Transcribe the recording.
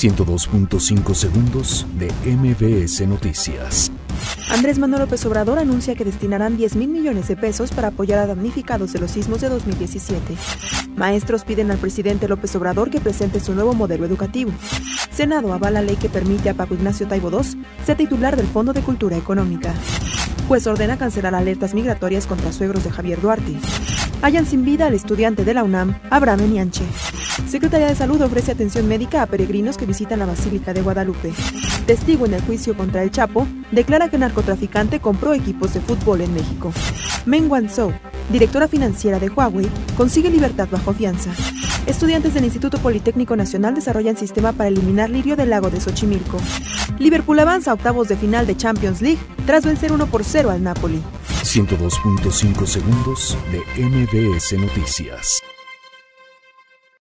102.5 segundos de MBS Noticias. Andrés Manuel López Obrador anuncia que destinarán 10 mil millones de pesos para apoyar a damnificados de los sismos de 2017. Maestros piden al presidente López Obrador que presente su nuevo modelo educativo. Senado avala ley que permite a Paco Ignacio Taibo II ser titular del Fondo de Cultura Económica. Juez ordena cancelar alertas migratorias contra suegros de Javier Duarte. Hallan sin vida al estudiante de la UNAM, Abraham Enianche. Secretaría de Salud ofrece atención médica a peregrinos que visitan la Basílica de Guadalupe. Testigo en el juicio contra el Chapo declara que narcotraficante compró equipos de fútbol en México. Meng Wanzhou, directora financiera de Huawei, consigue libertad bajo fianza. Estudiantes del Instituto Politécnico Nacional desarrollan sistema para eliminar lirio del lago de Xochimilco. Liverpool avanza a octavos de final de Champions League tras vencer 1 por 0 al Napoli. 102.5 segundos de MBS Noticias.